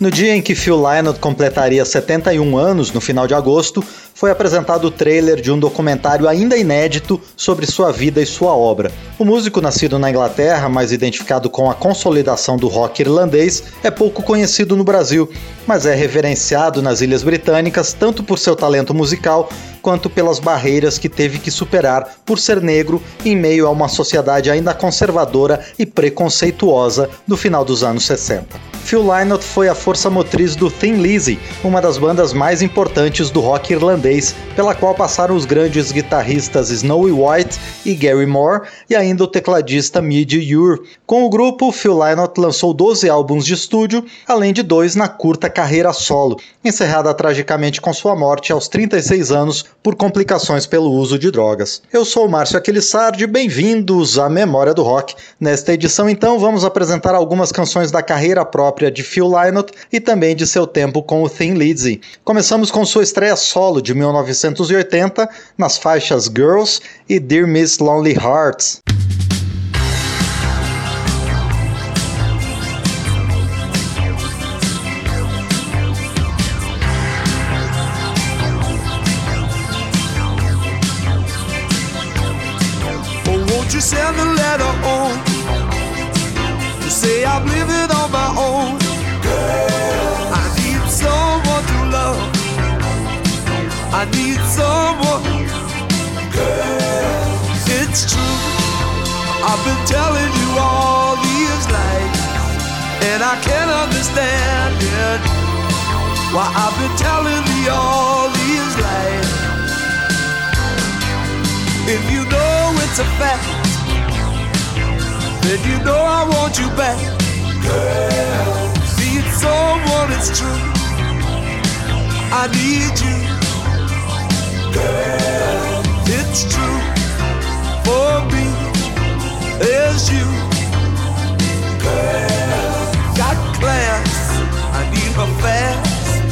No dia em que Phil Lynott completaria 71 anos, no final de agosto, foi apresentado o trailer de um documentário ainda inédito sobre sua vida e sua obra. O músico nascido na Inglaterra, mas identificado com a consolidação do rock irlandês, é pouco conhecido no Brasil, mas é reverenciado nas Ilhas Britânicas tanto por seu talento musical quanto pelas barreiras que teve que superar por ser negro em meio a uma sociedade ainda conservadora e preconceituosa no final dos anos 60. Phil Lynott foi a força motriz do Thin Lizzy, uma das bandas mais importantes do rock irlandês, pela qual passaram os grandes guitarristas Snowy White e Gary Moore e ainda o tecladista Mid Ure. Com o grupo, Phil Lynott lançou 12 álbuns de estúdio, além de dois na curta carreira solo, encerrada tragicamente com sua morte aos 36 anos por complicações pelo uso de drogas. Eu sou o Márcio Aquilissardi, bem-vindos à Memória do Rock. Nesta edição, então, vamos apresentar algumas canções da carreira própria de Phil Lynott e também de seu tempo com o Thin Lizzy. Começamos com sua estreia solo de 1980 nas faixas Girls e Dear Miss Lonely Hearts. Would you send a letter on to say I'm living on my own? Girl, I need someone to love. I need someone. Girl, it's true. I've been telling you all these lies, and I can't understand it. Why I've been telling you all these lies. If you know it's a fact Said you know I want you back. Girl, see it's so it's true. I need you. Girl, it's true. For me, it's you. Girl, got class. I need her fast.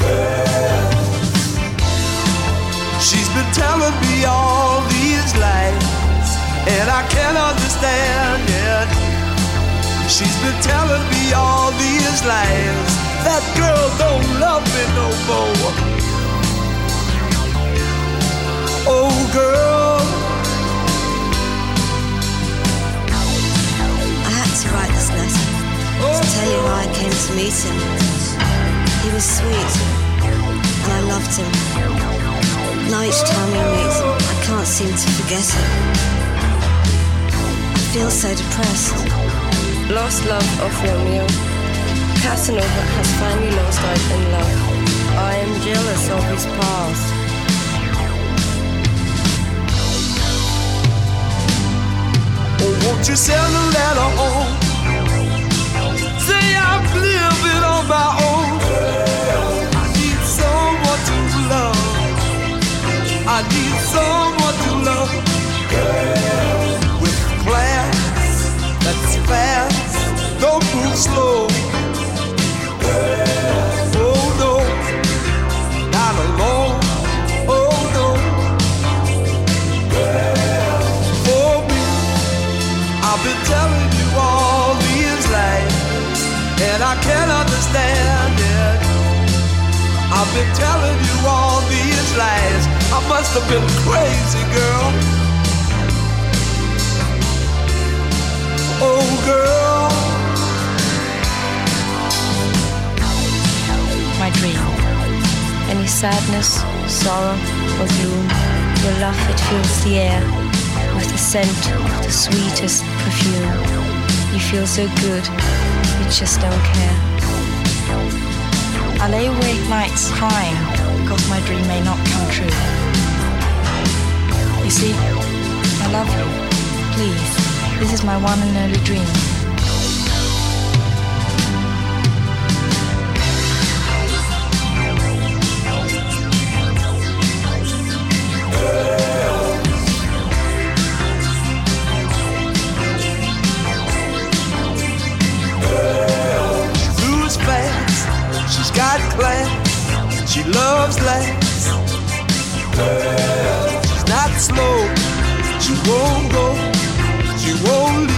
Girl, she's been telling me all these lies and I can't understand it. She's been telling me all these lies. That girl don't love me no more. Oh, girl. I had to write this letter to oh, tell you why I came to meet him. He was sweet, and I loved him. Now each time we meet, I can't seem to forget him. Feel so depressed. Lost love of Romeo. Casanova has finally lost out in love. I am jealous of his past. Oh, won't you send a letter home? been telling you all these lies. I must have been crazy, girl. Oh, girl. My dream. Any sadness, sorrow, or gloom, your love it fills the air with the scent of the sweetest perfume. You feel so good, you just don't care. I lay awake nights crying because my dream may not come true. You see, I love you. Please, this is my one and only dream. loves last. She's not slow, she won't go, she won't leave.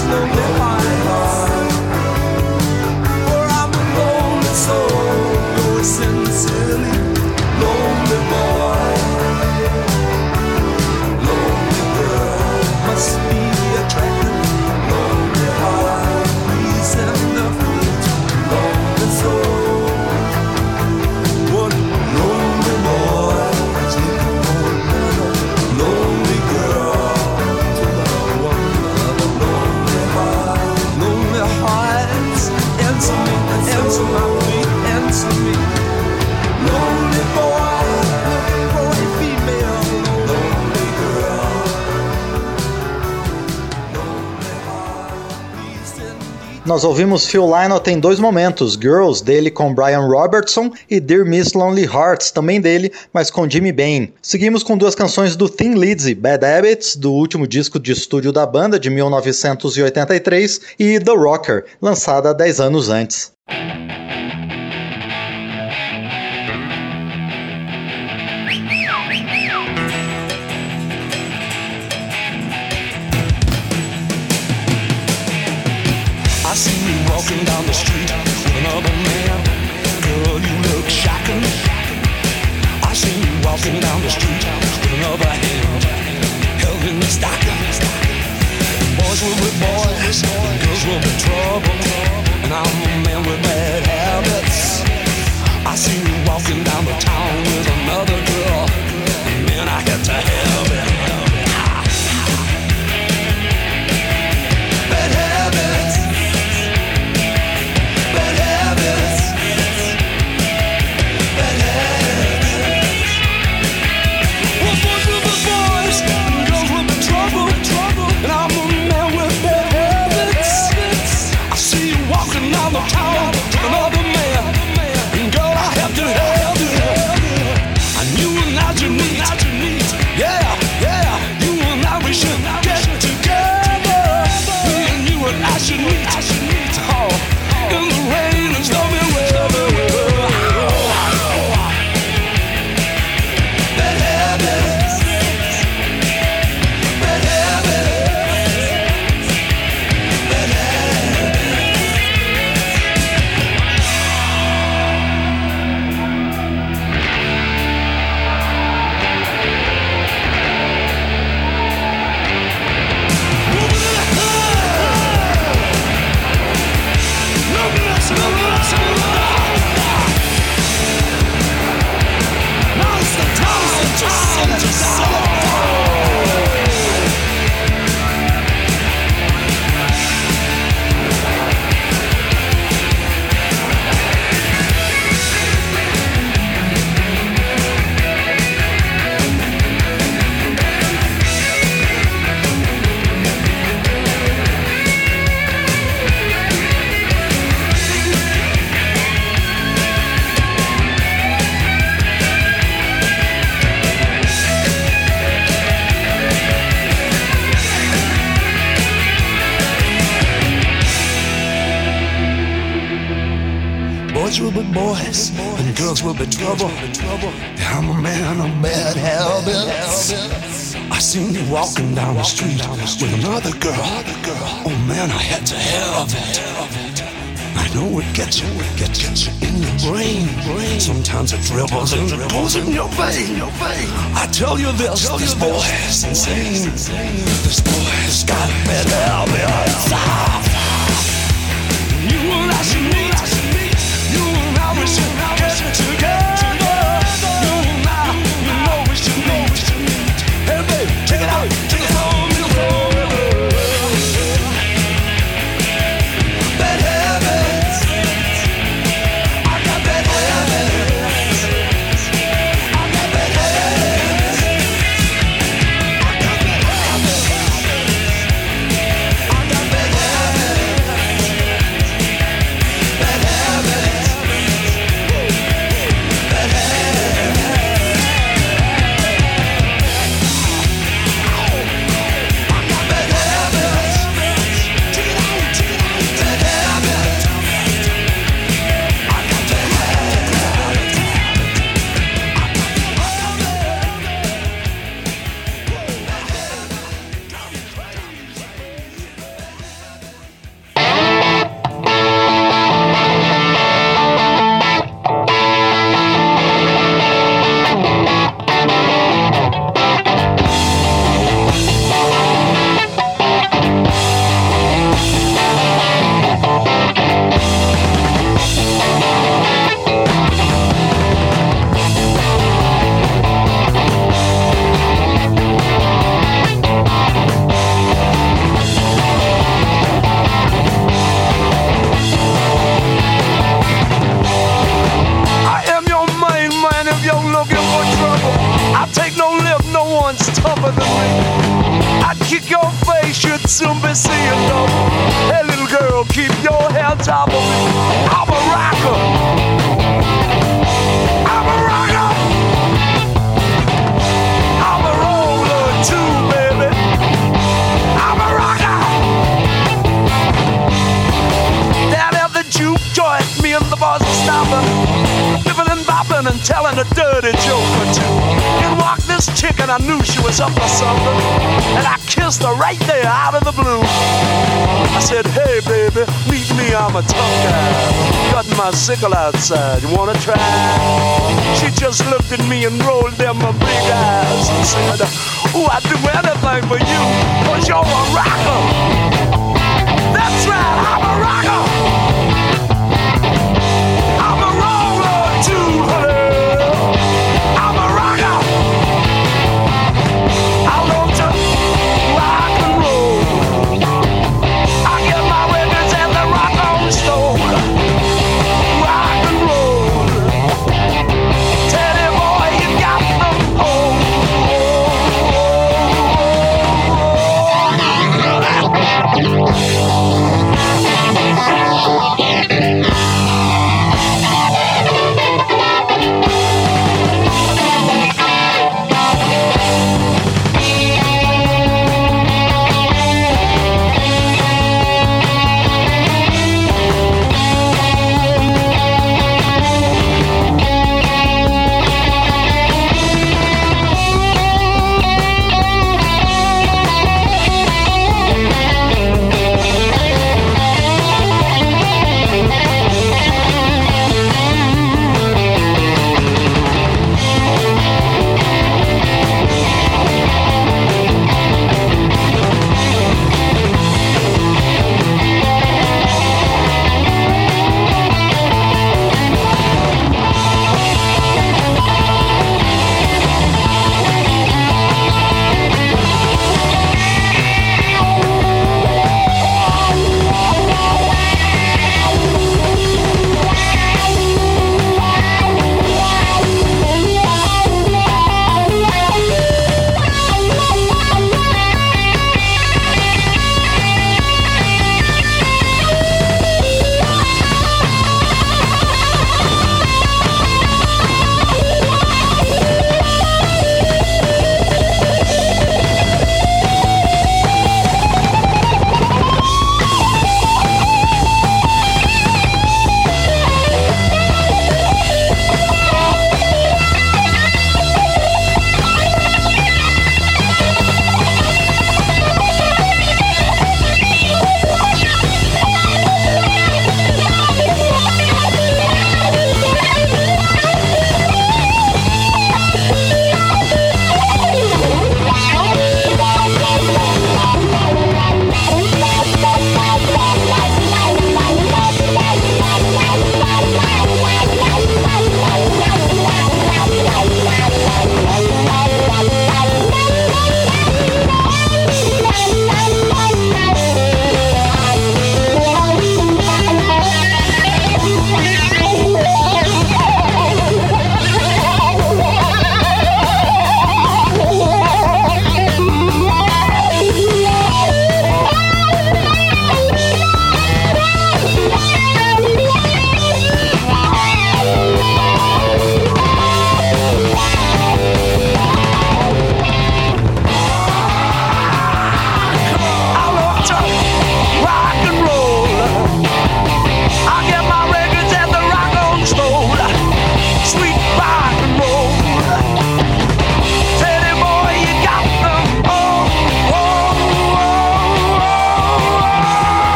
slowly nós ouvimos Phil Lynott em dois momentos, Girls, dele com Brian Robertson, e Dear Miss Lonely Hearts, também dele, mas com Jimmy Bain. Seguimos com duas canções do Thin Lizzy, Bad Habits, do último disco de estúdio da banda, de 1983, e The Rocker, lançada 10 anos antes. we'll be boys, girls will be trouble. And I'm a man with bad habits. I see you walking down the town with another girl. And man, I get to have. Boys will be boys, and girls will be trouble. I'm a man of bad habits. I seen you walking down the street with another girl. Oh man, I had to have it. I know it gets you, it gets you in your brain. Sometimes it dribbles and it goes in your vein. I tell you this, this boy is insane. This boy has got bad habits. You will not need. Get to go. sickle outside. You wanna try? She just looked at me and rolled them my big eyes and said, Oh, I'd do anything for you, cause you're a rocker. That's right, I'm a rocker.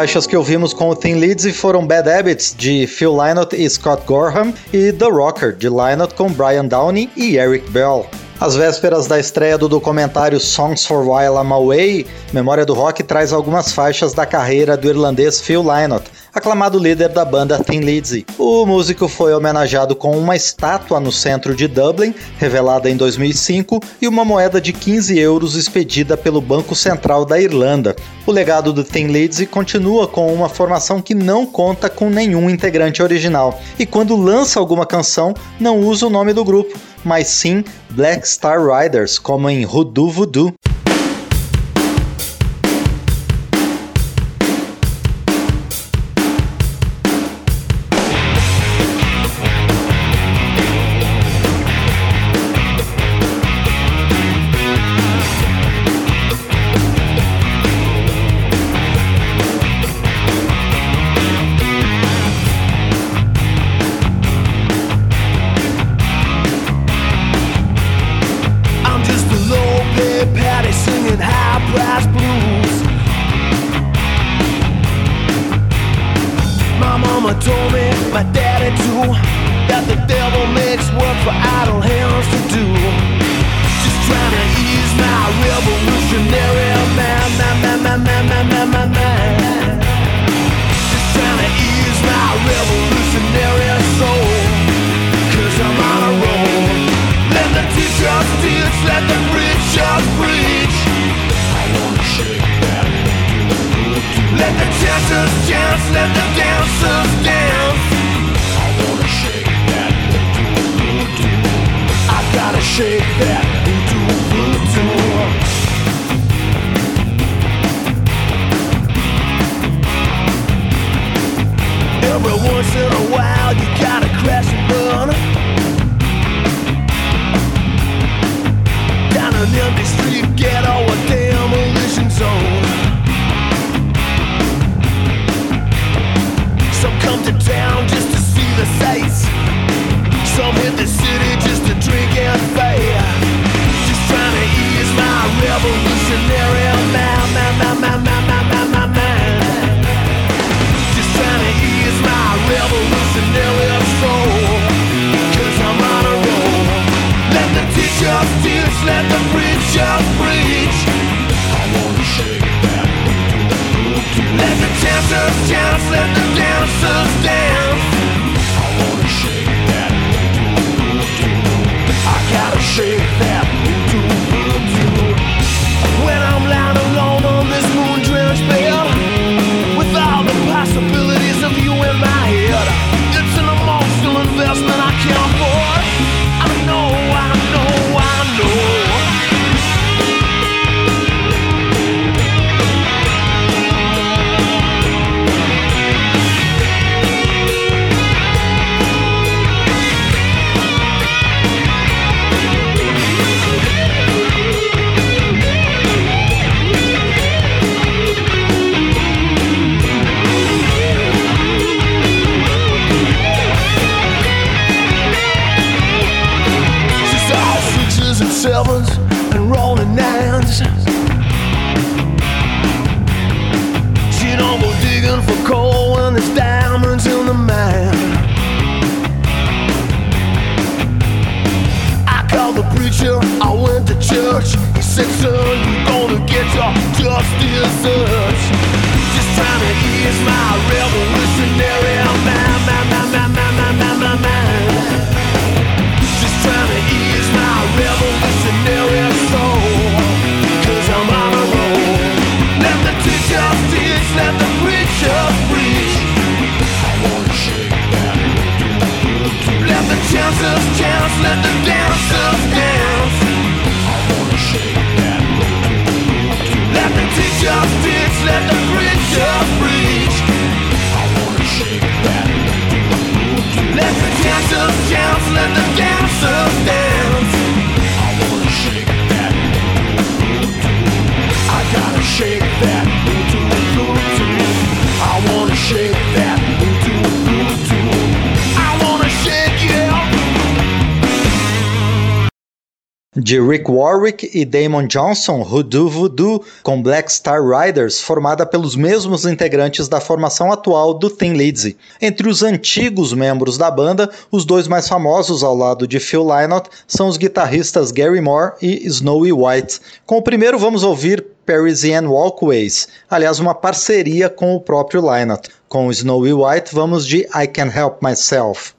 faixas que ouvimos com o Thin Lizzy foram Bad Habits, de Phil Lynott e Scott Gorham, e The Rocker, de Lynott com Brian Downey e Eric Bell. Às vésperas da estreia do documentário Songs for While I'm Away, Memória do Rock traz algumas faixas da carreira do irlandês Phil Lynott, aclamado líder da banda Thin Lizzy. O músico foi homenageado com uma estátua no centro de Dublin, revelada em 2005, e uma moeda de 15 euros expedida pelo Banco Central da Irlanda. O legado do Thin Lizzy continua com uma formação que não conta com nenhum integrante original, e quando lança alguma canção, não usa o nome do grupo, mas sim Black Star Riders, como em Hoodoo Voodoo. once in a while you gotta crash dancers, chance, let the dancers dance. de Rick Warwick e Damon Johnson, Hoodoo Voodoo, com Black Star Riders, formada pelos mesmos integrantes da formação atual do Thin Lizzy. Entre os antigos membros da banda, os dois mais famosos ao lado de Phil Lynott são os guitarristas Gary Moore e Snowy White. Com o primeiro vamos ouvir Parisian Walkways, aliás, uma parceria com o próprio Lynott. Com Snowy White vamos de I Can Help Myself.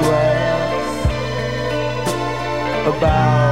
grass about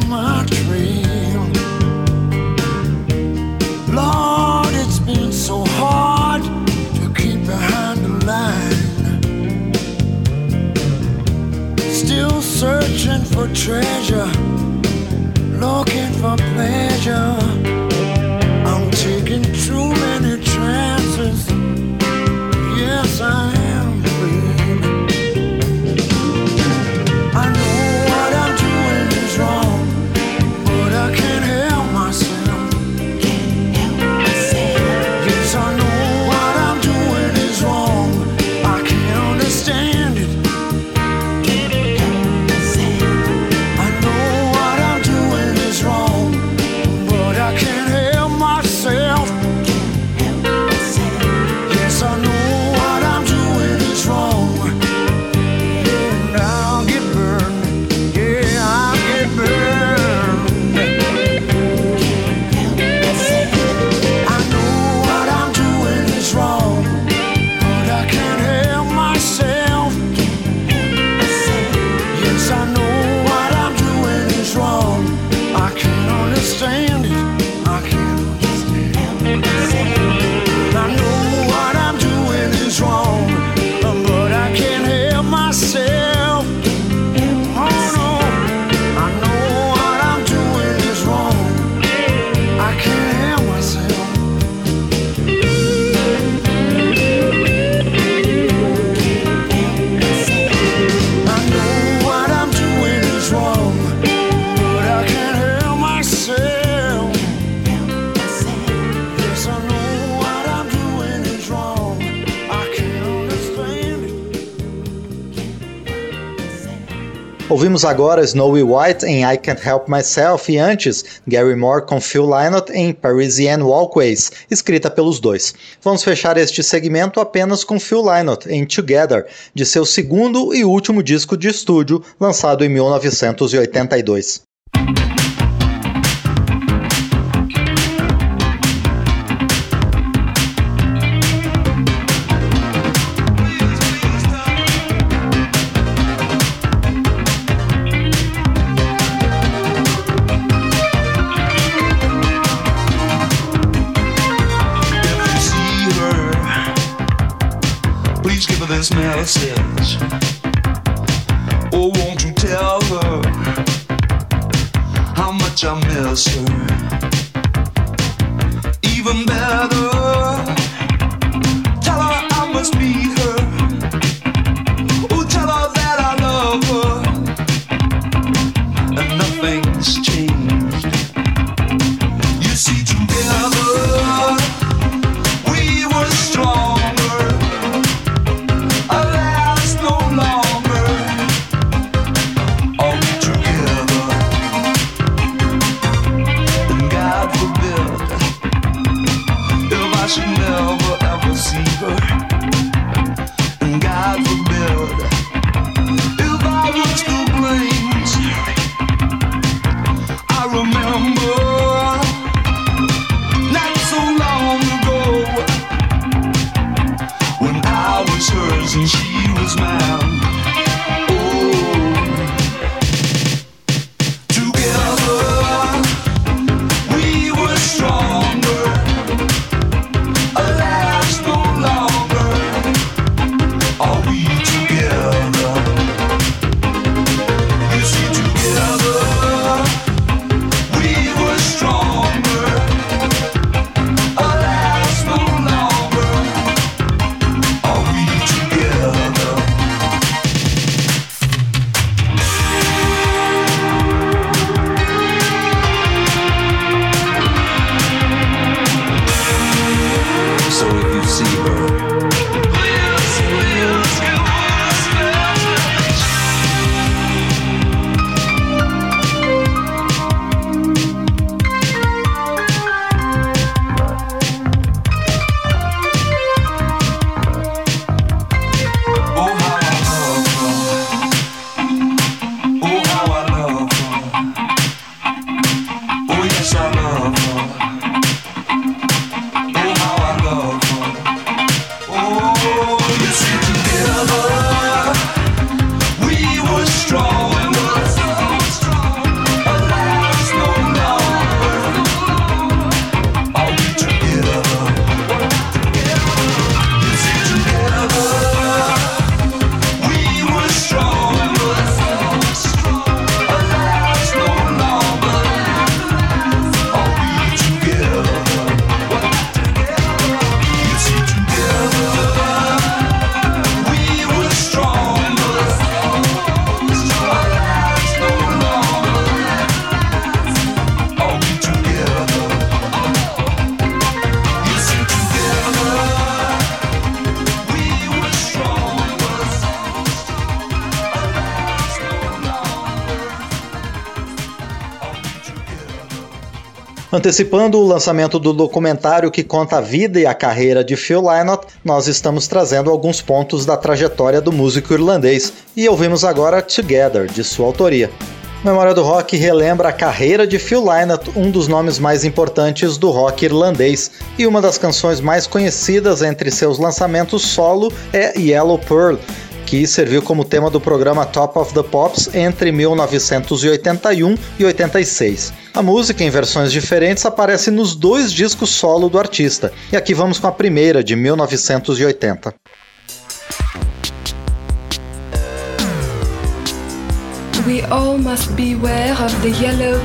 my trail. Lord, it's been so hard to keep behind the line. Still searching for treasure, looking for pleasure. Ouvimos agora Snowy White em I Can't Help Myself e antes Gary Moore com Phil Lynott em Parisian Walkways, escrita pelos dois. Vamos fechar este segmento apenas com Phil Lynott em Together, de seu segundo e último disco de estúdio, lançado em 1982. message? Or oh, won't you tell her how much I miss her? Antecipando o lançamento do documentário que conta a vida e a carreira de Phil Lynott, nós estamos trazendo alguns pontos da trajetória do músico irlandês e ouvimos agora Together, de sua autoria. Memória do Rock relembra a carreira de Phil Lynott, um dos nomes mais importantes do rock irlandês, e uma das canções mais conhecidas entre seus lançamentos solo é Yellow Pearl, que serviu como tema do programa Top of the Pops entre 1981 e 86. A música, em versões diferentes, aparece nos dois discos solo do artista, e aqui vamos com a primeira, de 1980. We all must beware of the yellow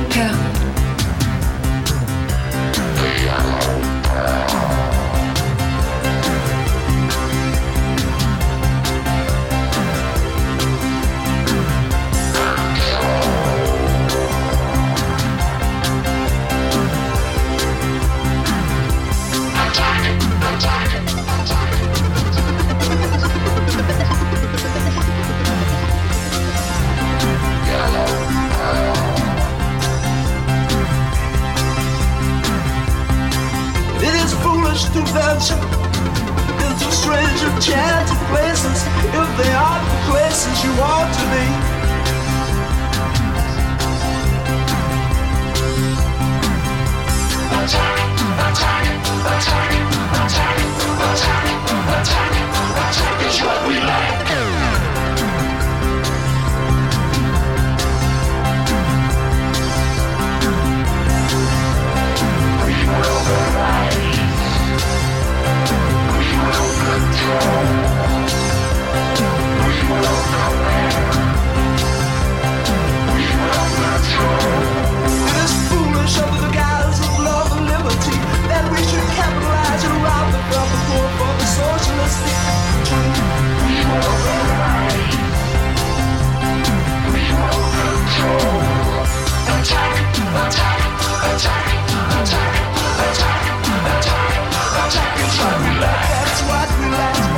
adventure strange a stranger places if they are the places you want to be. attack, attack, attack, attack, attack. try, it, try, relax. That's what we like.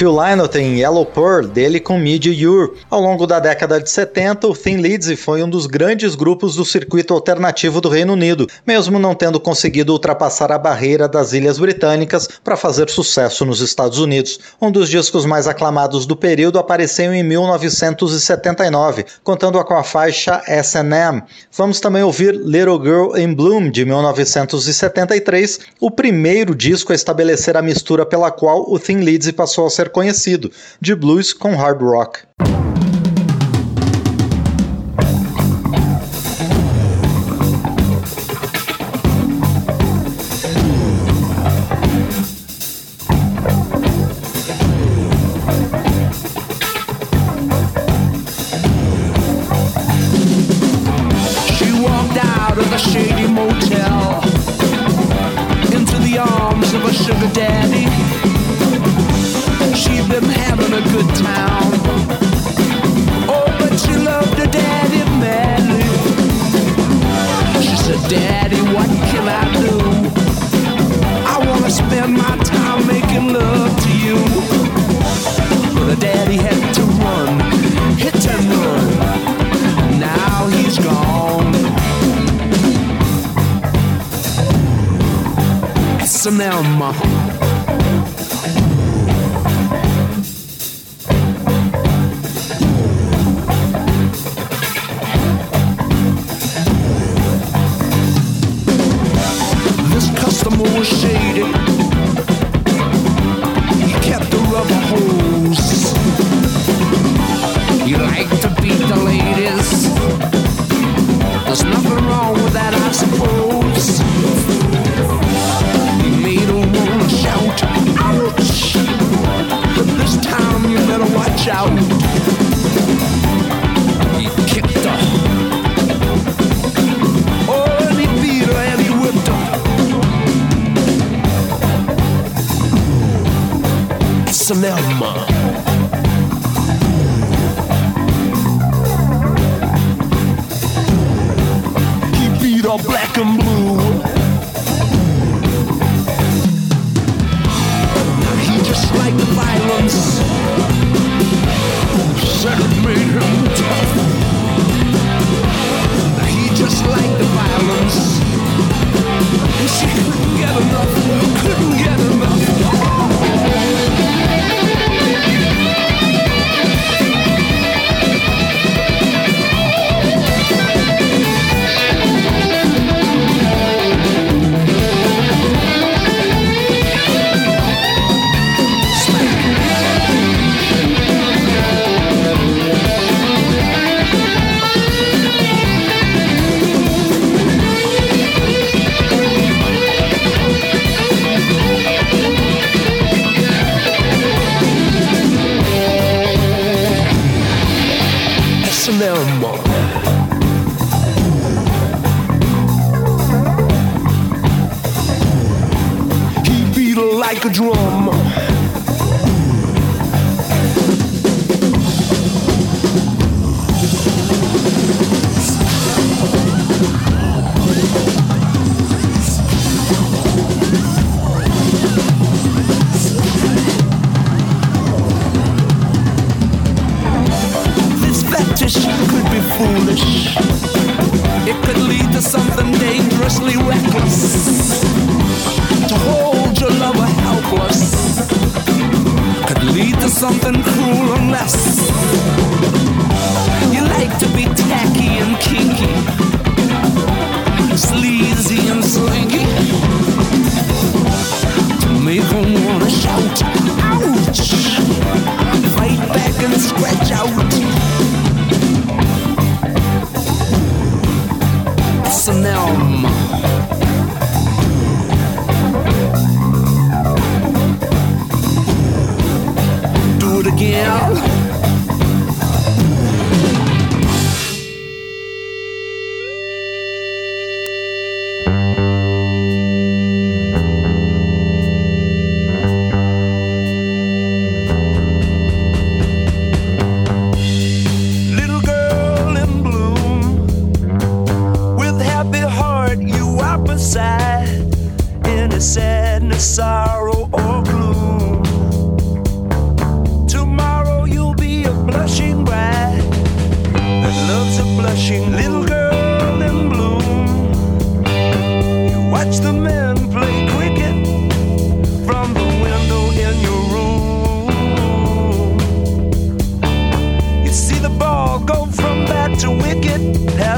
Phil Lynott tem Yellow Pearl, dele com Mid Ure, ao longo da década de 70, o Thin Lizzy foi um dos grandes grupos do circuito alternativo do Reino Unido, mesmo não tendo conseguido ultrapassar a barreira das Ilhas Britânicas para fazer sucesso nos Estados Unidos. Um dos discos mais aclamados do período apareceu em 1979, contando com a faixa S&M. Vamos também ouvir Little Girl in Bloom de 1973, o primeiro disco a estabelecer a mistura pela qual o Thin Lizzy passou a ser conhecido, de blues com hard rock.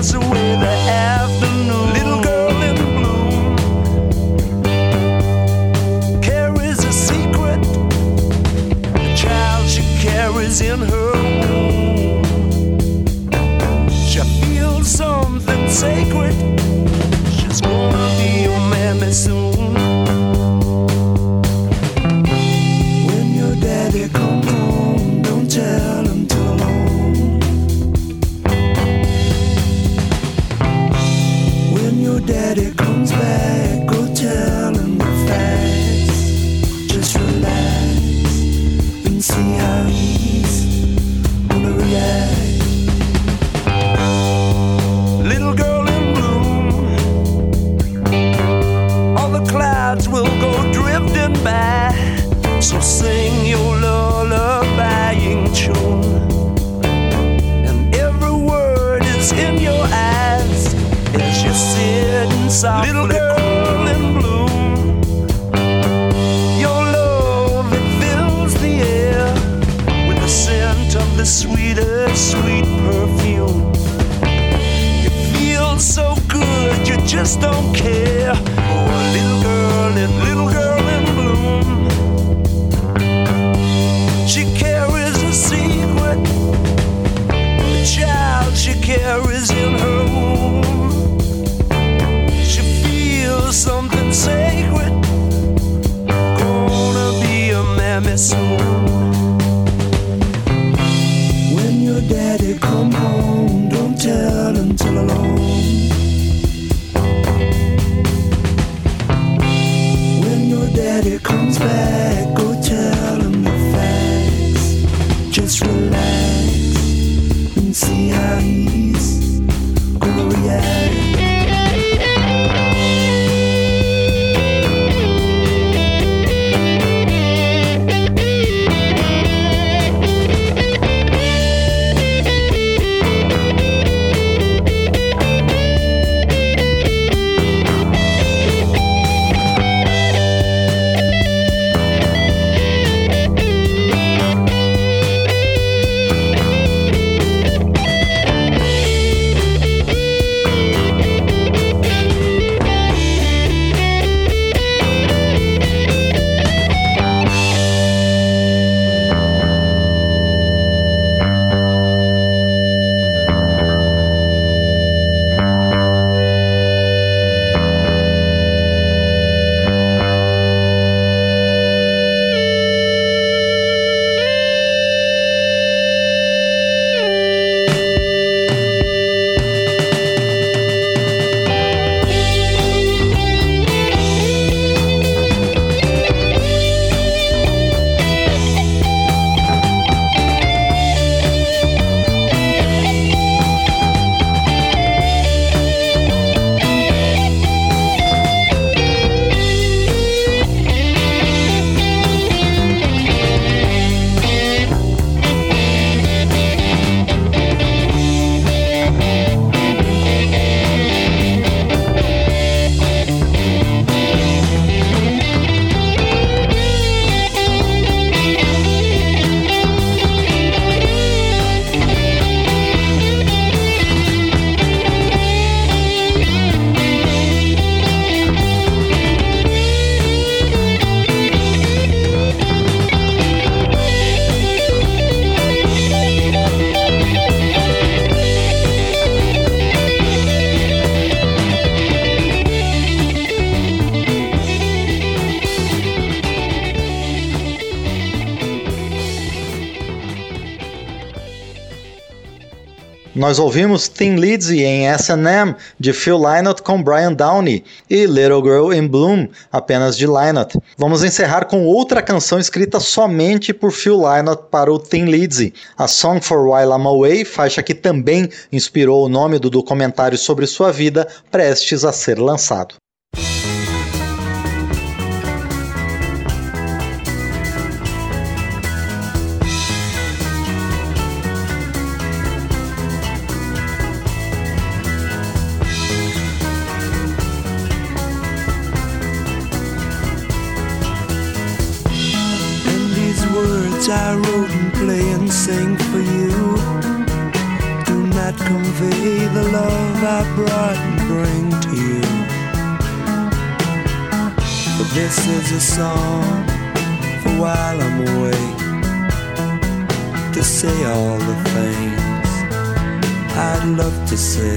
So. away. come on. Nós ouvimos Thin Lizzy em S&M de Phil Lynott com Brian Downey e Little Girl in Bloom apenas de Lynott. Vamos encerrar com outra canção escrita somente por Phil Lynott para o Thin Lizzy, a Song for While I'm Away, faixa que também inspirou o nome do documentário sobre sua vida prestes a ser lançado. things I'd love to say.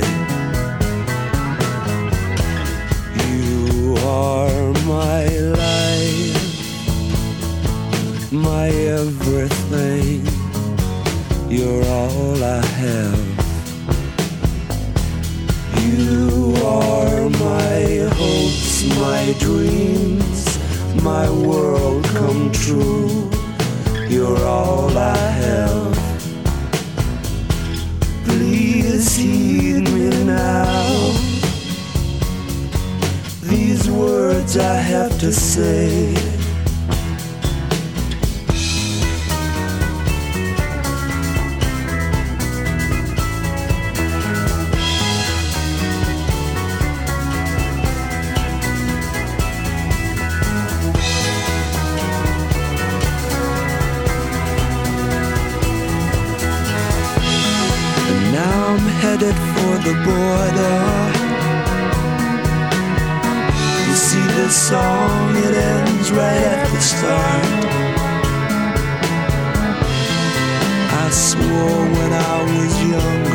You are my life, my everything. You're all I have. You are my hopes, my dreams, my world come true. You're all I have. now. These words I have to say. the border. You see the song, it ends right at the start. I swore when I was younger.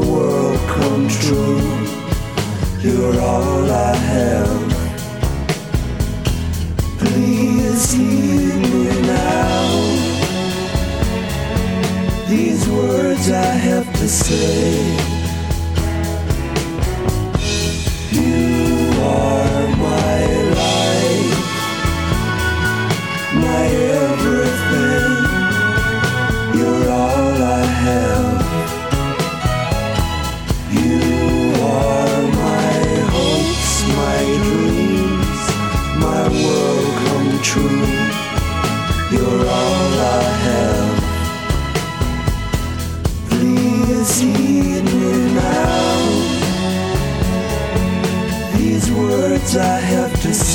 world come true. You're all I have. Please hear me now. These words I have to say.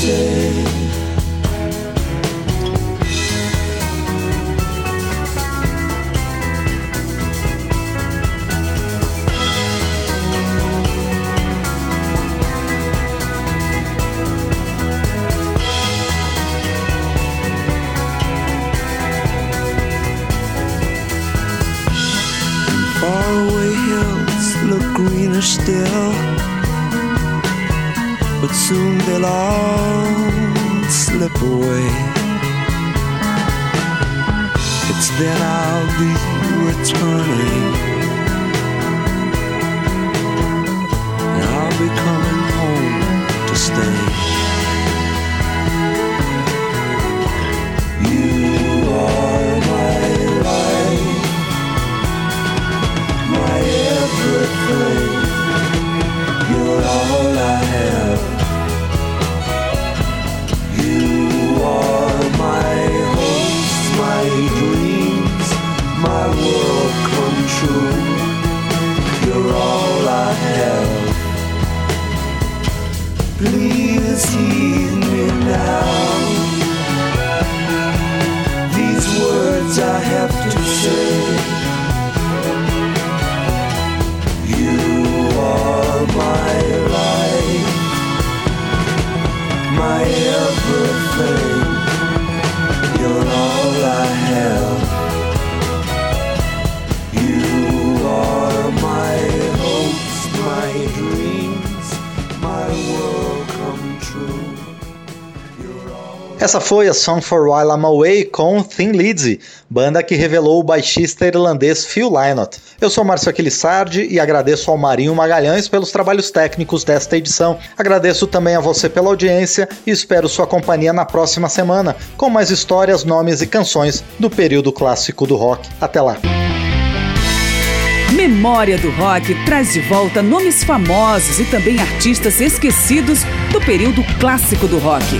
say Soon they'll all slip away. It's then I'll be returning. And I'll be coming home to stay. Essa foi a Song for While I'm Away com Thin Lizzy, banda que revelou o baixista irlandês Phil Lynott. Eu sou Márcio Aquilissardi e agradeço ao Marinho Magalhães pelos trabalhos técnicos desta edição. Agradeço também a você pela audiência e espero sua companhia na próxima semana com mais histórias, nomes e canções do período clássico do rock. Até lá! Memória do Rock traz de volta nomes famosos e também artistas esquecidos do período clássico do rock.